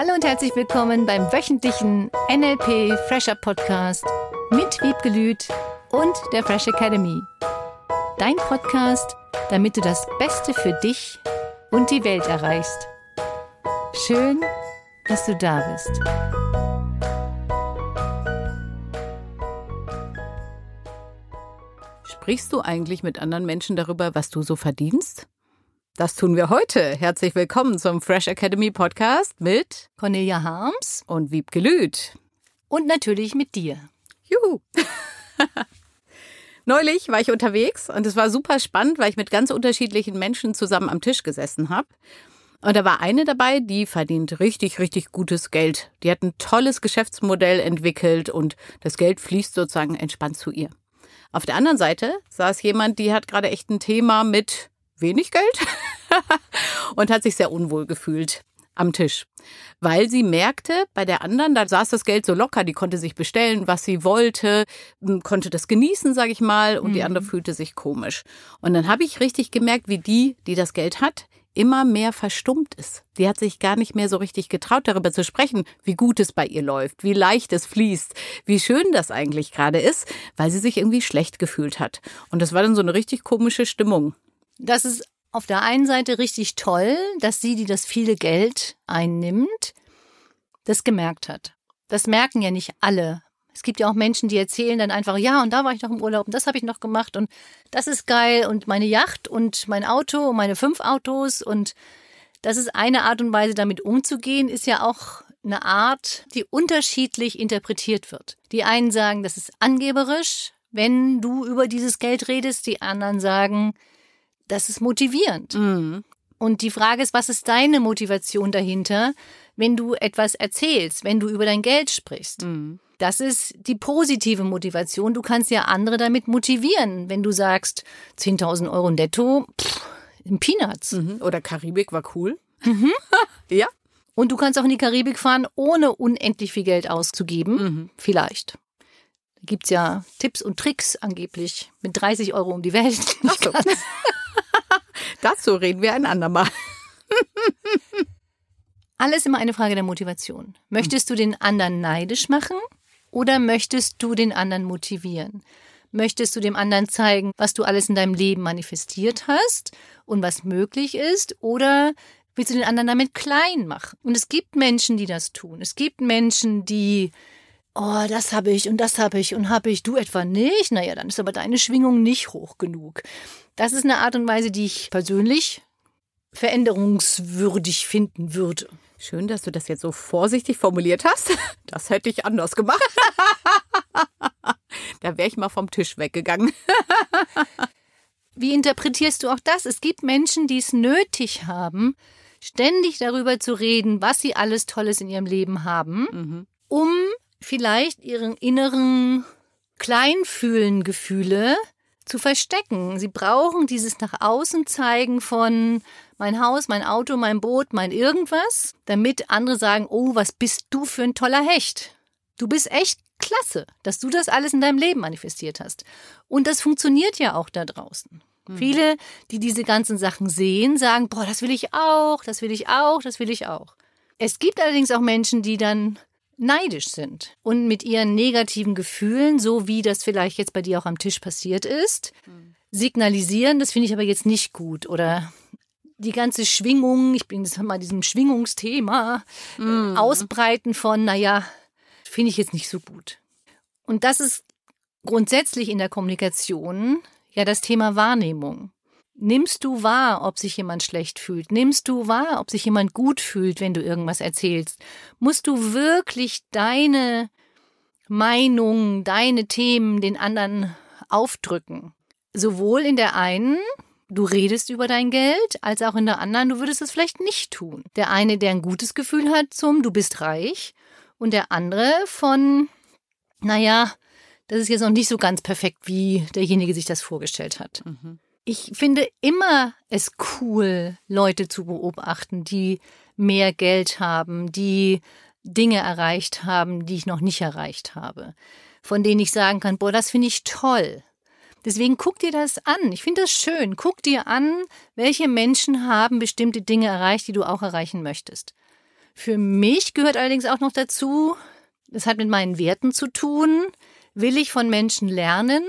Hallo und herzlich willkommen beim wöchentlichen NLP Fresher Podcast mit Wiebgelüt und der Fresh Academy. Dein Podcast, damit du das Beste für dich und die Welt erreichst. Schön, dass du da bist. Sprichst du eigentlich mit anderen Menschen darüber, was du so verdienst? Das tun wir heute. Herzlich willkommen zum Fresh Academy Podcast mit Cornelia Harms und Wiebke Lüth. und natürlich mit dir. Juhu! Neulich war ich unterwegs und es war super spannend, weil ich mit ganz unterschiedlichen Menschen zusammen am Tisch gesessen habe. Und da war eine dabei, die verdient richtig, richtig gutes Geld. Die hat ein tolles Geschäftsmodell entwickelt und das Geld fließt sozusagen entspannt zu ihr. Auf der anderen Seite saß jemand, die hat gerade echt ein Thema mit wenig Geld und hat sich sehr unwohl gefühlt am Tisch, weil sie merkte, bei der anderen, da saß das Geld so locker, die konnte sich bestellen, was sie wollte, konnte das genießen, sage ich mal, und die andere fühlte sich komisch. Und dann habe ich richtig gemerkt, wie die, die das Geld hat, immer mehr verstummt ist. Die hat sich gar nicht mehr so richtig getraut, darüber zu sprechen, wie gut es bei ihr läuft, wie leicht es fließt, wie schön das eigentlich gerade ist, weil sie sich irgendwie schlecht gefühlt hat. Und das war dann so eine richtig komische Stimmung. Das ist auf der einen Seite richtig toll, dass sie, die das viele Geld einnimmt, das gemerkt hat. Das merken ja nicht alle. Es gibt ja auch Menschen, die erzählen dann einfach, ja, und da war ich noch im Urlaub und das habe ich noch gemacht und das ist geil und meine Yacht und mein Auto und meine fünf Autos und das ist eine Art und Weise, damit umzugehen, ist ja auch eine Art, die unterschiedlich interpretiert wird. Die einen sagen, das ist angeberisch, wenn du über dieses Geld redest, die anderen sagen, das ist motivierend. Und die Frage ist, was ist deine Motivation dahinter, wenn du etwas erzählst, wenn du über dein Geld sprichst? Das ist die positive Motivation. Du kannst ja andere damit motivieren, wenn du sagst, 10.000 Euro netto, pff, in Peanuts. Mhm. Oder Karibik war cool. ja. Und du kannst auch in die Karibik fahren, ohne unendlich viel Geld auszugeben. Vielleicht. Da gibt's ja Tipps und Tricks angeblich mit 30 Euro um die Welt. Nicht so. Dazu reden wir ein andermal. Alles immer eine Frage der Motivation. Möchtest du den anderen neidisch machen oder möchtest du den anderen motivieren? Möchtest du dem anderen zeigen, was du alles in deinem Leben manifestiert hast und was möglich ist? Oder willst du den anderen damit klein machen? Und es gibt Menschen, die das tun. Es gibt Menschen, die, oh, das habe ich und das habe ich und habe ich, du etwa nicht? Naja, dann ist aber deine Schwingung nicht hoch genug. Das ist eine Art und Weise, die ich persönlich veränderungswürdig finden würde. Schön, dass du das jetzt so vorsichtig formuliert hast. Das hätte ich anders gemacht. da wäre ich mal vom Tisch weggegangen. Wie interpretierst du auch das? Es gibt Menschen, die es nötig haben, ständig darüber zu reden, was sie alles Tolles in ihrem Leben haben, um vielleicht ihren inneren Kleinfühlen-Gefühle zu verstecken. Sie brauchen dieses nach außen zeigen von mein Haus, mein Auto, mein Boot, mein irgendwas, damit andere sagen, oh, was bist du für ein toller Hecht. Du bist echt klasse, dass du das alles in deinem Leben manifestiert hast. Und das funktioniert ja auch da draußen. Viele, die diese ganzen Sachen sehen, sagen, boah, das will ich auch, das will ich auch, das will ich auch. Es gibt allerdings auch Menschen, die dann neidisch sind und mit ihren negativen Gefühlen, so wie das vielleicht jetzt bei dir auch am Tisch passiert ist, signalisieren, das finde ich aber jetzt nicht gut oder die ganze Schwingung, ich bin jetzt mal diesem Schwingungsthema, äh, ausbreiten von, naja, finde ich jetzt nicht so gut. Und das ist grundsätzlich in der Kommunikation ja das Thema Wahrnehmung. Nimmst du wahr, ob sich jemand schlecht fühlt? Nimmst du wahr, ob sich jemand gut fühlt, wenn du irgendwas erzählst? Musst du wirklich deine Meinung, deine Themen den anderen aufdrücken? Sowohl in der einen, du redest über dein Geld, als auch in der anderen, du würdest es vielleicht nicht tun. Der eine, der ein gutes Gefühl hat zum, du bist reich, und der andere von, naja, das ist jetzt noch nicht so ganz perfekt, wie derjenige sich das vorgestellt hat. Ich finde immer es cool, Leute zu beobachten, die mehr Geld haben, die Dinge erreicht haben, die ich noch nicht erreicht habe, von denen ich sagen kann, boah, das finde ich toll. Deswegen guck dir das an. Ich finde das schön. Guck dir an, welche Menschen haben bestimmte Dinge erreicht, die du auch erreichen möchtest. Für mich gehört allerdings auch noch dazu, das hat mit meinen Werten zu tun, will ich von Menschen lernen,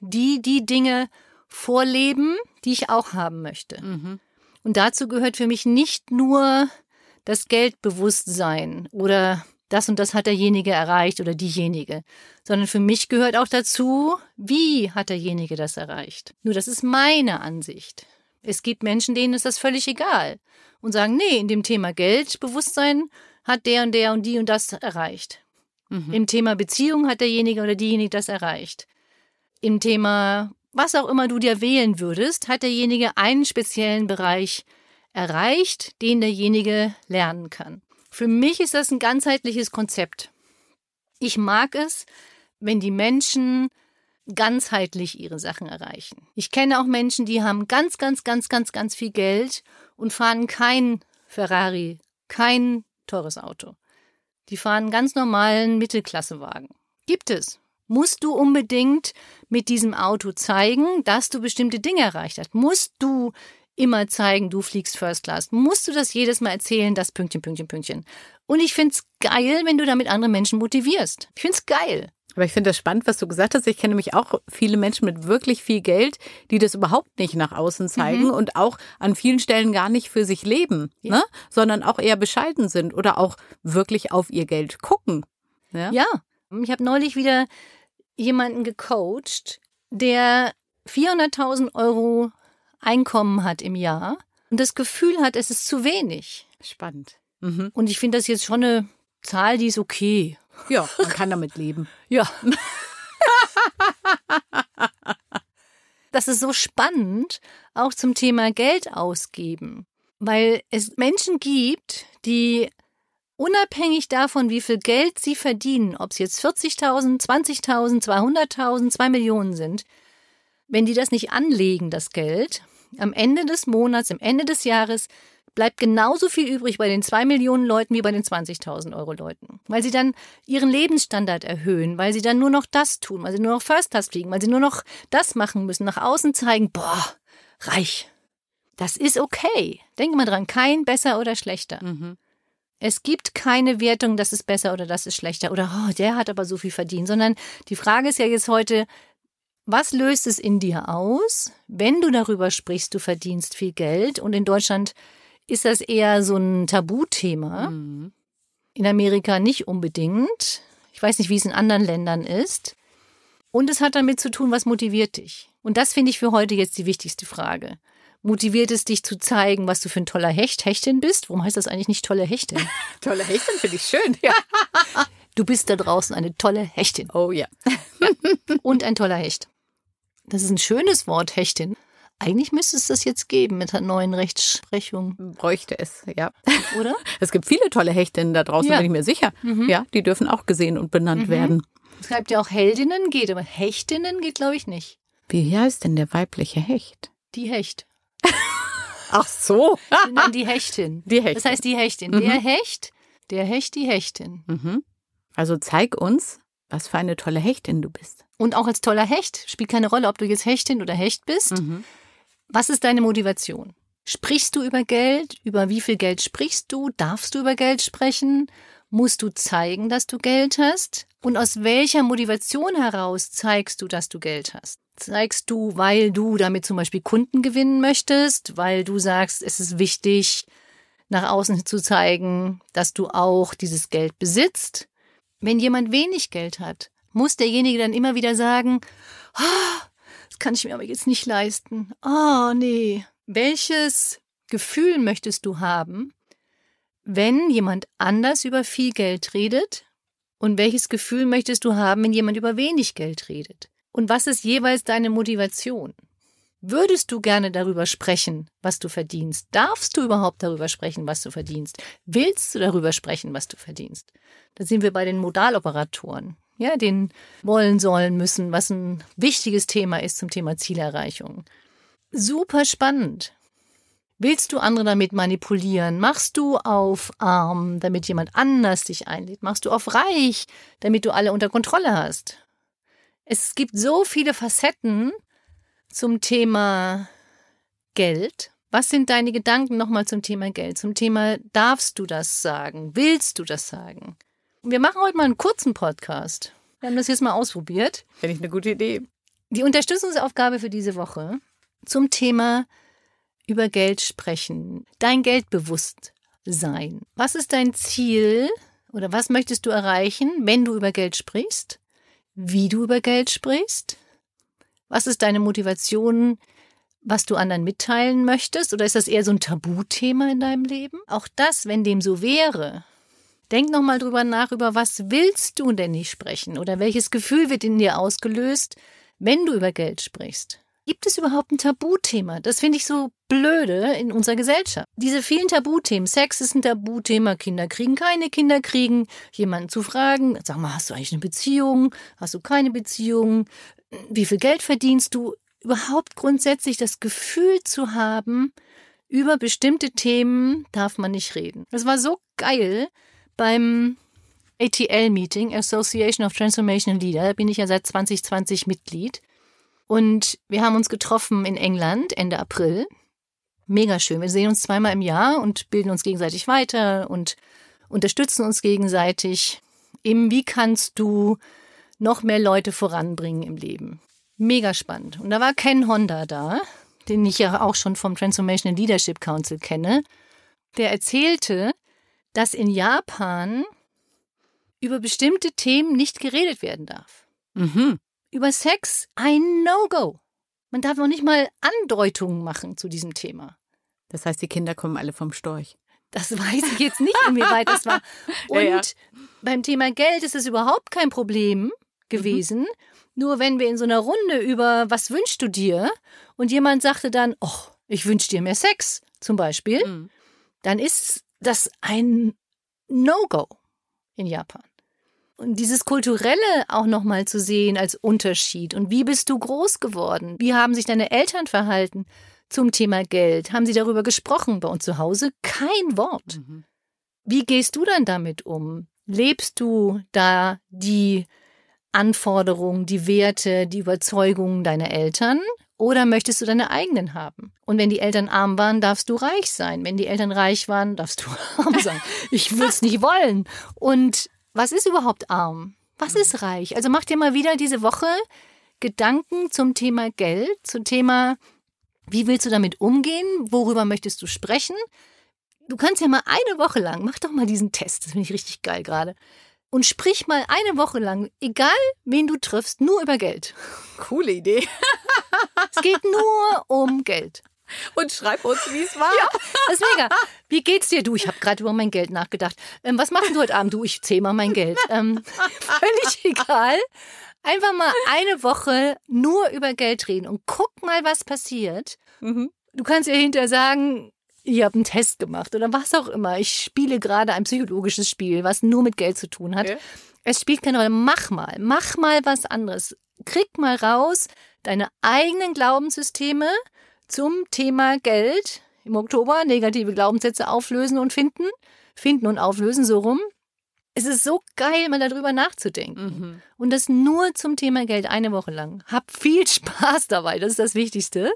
die die Dinge vorleben, die ich auch haben möchte. Mhm. Und dazu gehört für mich nicht nur das Geldbewusstsein oder das und das hat derjenige erreicht oder diejenige, sondern für mich gehört auch dazu, wie hat derjenige das erreicht. Nur das ist meine Ansicht. Es gibt Menschen, denen ist das völlig egal und sagen, nee, in dem Thema Geldbewusstsein hat der und der und die und das erreicht. Mhm. Im Thema Beziehung hat derjenige oder diejenige das erreicht. Im Thema was auch immer du dir wählen würdest, hat derjenige einen speziellen Bereich erreicht, den derjenige lernen kann. Für mich ist das ein ganzheitliches Konzept. Ich mag es, wenn die Menschen ganzheitlich ihre Sachen erreichen. Ich kenne auch Menschen, die haben ganz, ganz, ganz, ganz, ganz viel Geld und fahren kein Ferrari, kein teures Auto. Die fahren ganz normalen Mittelklassewagen. Gibt es. Musst du unbedingt mit diesem Auto zeigen, dass du bestimmte Dinge erreicht hast? Musst du immer zeigen, du fliegst First Class? Musst du das jedes Mal erzählen, das Pünktchen, Pünktchen, Pünktchen? Und ich find's geil, wenn du damit andere Menschen motivierst. Ich find's geil. Aber ich finde das spannend, was du gesagt hast. Ich kenne nämlich auch viele Menschen mit wirklich viel Geld, die das überhaupt nicht nach außen zeigen Mhm. und auch an vielen Stellen gar nicht für sich leben, Ja. ne? sondern auch eher bescheiden sind oder auch wirklich auf ihr Geld gucken. Ja? Ja, ich habe neulich wieder jemanden gecoacht, der 400.000 Euro Einkommen hat im Jahr und das Gefühl hat, es ist zu wenig. Spannend. Mhm. Und ich finde das jetzt schon eine Zahl, die ist okay. Ja, man kann damit leben. Ja. das ist so spannend, auch zum Thema Geld ausgeben, weil es Menschen gibt, die unabhängig davon, wie viel Geld sie verdienen, ob es jetzt 40.000, 20.000, 200.000, 2 Millionen sind, wenn die das nicht anlegen, das Geld, am Ende des Monats, am Ende des Jahres bleibt genauso viel übrig bei den 2 Millionen Leuten wie bei den 20.000 Euro Leuten. Weil sie dann ihren Lebensstandard erhöhen, weil sie dann nur noch das tun, weil sie nur noch First Class fliegen, weil sie nur noch das machen müssen, nach außen zeigen, boah, reich. Das ist okay. Denke mal dran, kein besser oder schlechter. Mhm. Es gibt keine Wertung, das ist besser oder das ist schlechter oder oh, der hat aber so viel verdient, sondern die Frage ist ja jetzt heute, was löst es in dir aus, wenn du darüber sprichst, du verdienst viel Geld und in Deutschland ist das eher so ein Tabuthema. Mhm. In Amerika nicht unbedingt. Ich weiß nicht, wie es in anderen Ländern ist. Und es hat damit zu tun, was motiviert dich. Und das finde ich für heute jetzt die wichtigste Frage. Motiviert es dich zu zeigen, was du für ein toller Hecht, Hechtin bist? Warum heißt das eigentlich nicht tolle Hechtin? Tolle Hechtin finde ich schön. Ja. Du bist da draußen eine tolle Hechtin Oh ja. und ein toller Hecht. Das ist ein schönes Wort, Hechtin. Eigentlich müsste es das jetzt geben mit der neuen Rechtsprechung, Bräuchte es, ja. oder? Es gibt viele tolle Hechtinnen da draußen, Ja. bin ich mir sicher. Ja, die dürfen auch gesehen und benannt werden. Es schreibt ja auch Heldinnen geht, aber Hechtinnen geht, glaube ich, nicht. Wie heißt denn der weibliche Hecht? Die Hecht. Ach so. Nein, die Hechtin. Die Hechtin. Das heißt die Hechtin. Der Hecht, der Hecht, die Hechtin. Mhm. Also zeig uns, was für eine tolle Hechtin du bist. Und auch als toller Hecht spielt keine Rolle, ob du jetzt Hechtin oder Hecht bist. Mhm. Was ist deine Motivation? Sprichst du über Geld? Über wie viel Geld sprichst du? Darfst du über Geld sprechen? Musst du zeigen, dass du Geld hast? Und aus welcher Motivation heraus zeigst du, dass du Geld hast? Zeigst du, weil du damit zum Beispiel Kunden gewinnen möchtest, weil du sagst, es ist wichtig, nach außen zu zeigen, dass du auch dieses Geld besitzt? Wenn jemand wenig Geld hat, muss derjenige dann immer wieder sagen, ah, das kann ich mir aber jetzt nicht leisten. Oh, nee. Welches Gefühl möchtest du haben, wenn jemand anders über viel Geld redet? Und welches Gefühl möchtest du haben, wenn jemand über wenig Geld redet? Und was ist jeweils deine Motivation? Würdest du gerne darüber sprechen, was du verdienst? Darfst du überhaupt darüber sprechen, was du verdienst? Willst du darüber sprechen, was du verdienst? Da sind wir bei den Modaloperatoren, ja, den wollen, sollen, müssen, was ein wichtiges Thema ist zum Thema Zielerreichung. Super spannend. Willst du andere damit manipulieren? Machst du auf arm, damit jemand anders dich einlädt? Machst du auf reich, damit du alle unter Kontrolle hast? Es gibt so viele Facetten zum Thema Geld Was sind deine Gedanken nochmal zum Thema Geld? Zum Thema, darfst du das sagen? Willst du das sagen? Wir machen heute mal einen kurzen Podcast. Wir haben das jetzt mal ausprobiert. Finde ich eine gute Idee. Die Unterstützungsaufgabe für diese Woche zum Thema über Geld sprechen. Dein Geldbewusstsein. Was ist dein Ziel oder was möchtest du erreichen, wenn du über Geld sprichst? Wie du über Geld sprichst? Was ist deine Motivation, was du anderen mitteilen möchtest? Oder ist das eher so ein Tabuthema in deinem Leben? Auch das, wenn dem so wäre, denk nochmal drüber nach, über was willst du denn nicht sprechen? Oder welches Gefühl wird in dir ausgelöst, wenn du über Geld sprichst? Gibt es überhaupt ein Tabuthema? Das finde ich so blöde in unserer Gesellschaft. Diese vielen Tabuthemen. Sex ist ein Tabuthema, Kinder kriegen keine Kinder kriegen, jemanden zu fragen, sag mal, hast du eigentlich eine Beziehung? Hast du keine Beziehung? Wie viel Geld verdienst du? Überhaupt grundsätzlich das Gefühl zu haben, über bestimmte Themen darf man nicht reden. Das war so geil beim ATL-Meeting, Association of Transformational Leader, bin ich ja seit 2020 Mitglied. Und wir haben uns getroffen in England Ende April. Mega schön. Wir sehen uns zweimal im Jahr und bilden uns gegenseitig weiter und unterstützen uns gegenseitig. Im Wie kannst du noch mehr Leute voranbringen im Leben? Mega spannend. Und da war Ken Honda da, den ich ja auch schon vom Transformational Leadership Council kenne. Der erzählte, dass in Japan über bestimmte Themen nicht geredet werden darf. Mhm über Sex ein No-Go. Man darf noch nicht mal Andeutungen machen zu diesem Thema. Das heißt, die Kinder kommen alle vom Storch. Das weiß ich jetzt nicht, inwieweit das war. Und ja, ja. beim Thema Geld ist es überhaupt kein Problem gewesen. Mhm. Nur wenn wir in so einer Runde über was wünschst du dir und jemand sagte dann, oh, ich wünsche dir mehr Sex zum Beispiel, mhm. dann ist das ein No-Go in Japan. Und dieses Kulturelle auch nochmal zu sehen als Unterschied. Und wie bist du groß geworden? Wie haben sich deine Eltern verhalten zum Thema Geld? Haben sie darüber gesprochen? Bei uns zu Hause kein Wort. Mhm. Wie gehst du dann damit um? Lebst du da die Anforderungen, die Werte, die Überzeugungen deiner Eltern? Oder möchtest du deine eigenen haben? Und wenn die Eltern arm waren, darfst du reich sein. Wenn die Eltern reich waren, darfst du arm sein. Ich würde es nicht wollen. Und was ist überhaupt arm? Was ist reich? Also mach dir mal wieder diese Woche Gedanken zum Thema Geld, zum Thema, wie willst du damit umgehen? Worüber möchtest du sprechen? Du kannst ja mal eine Woche lang, mach doch mal diesen Test, das finde ich richtig geil gerade. Und sprich mal eine Woche lang, egal wen du triffst, nur über Geld. Coole Idee. es geht nur um Geld. Und schreib uns, wie es war. Ja, das ist mega. Wie geht's dir? Du, ich habe gerade über mein Geld nachgedacht. Ähm, was machst du heute Abend? Du, ich zähle mal mein Geld. Ähm, völlig egal. Einfach mal eine Woche nur über Geld reden und guck mal, was passiert. Mhm. Du kannst ja hinterher sagen, ich habe einen Test gemacht oder was auch immer. Ich spiele gerade ein psychologisches Spiel, was nur mit Geld zu tun hat. Okay. Es spielt keine Rolle. Mach mal, mach mal was anderes. Krieg mal raus deine eigenen Glaubenssysteme zum Thema Geld im Oktober. Negative Glaubenssätze auflösen und finden. Finden und auflösen, so rum. Es ist so geil, mal darüber nachzudenken. Mhm. Und das nur zum Thema Geld eine Woche lang. Hab viel Spaß dabei, das ist das Wichtigste.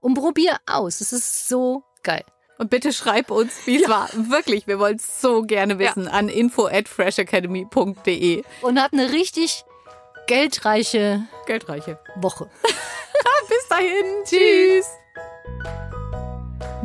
Und probier aus. Es ist so geil. Und bitte schreib uns, wie es ja. war. Wirklich, wir wollen es so gerne wissen ja. an info at freshacademy.de. Und hab eine richtig geldreiche, geldreiche Woche. Bis dahin. Tschüss.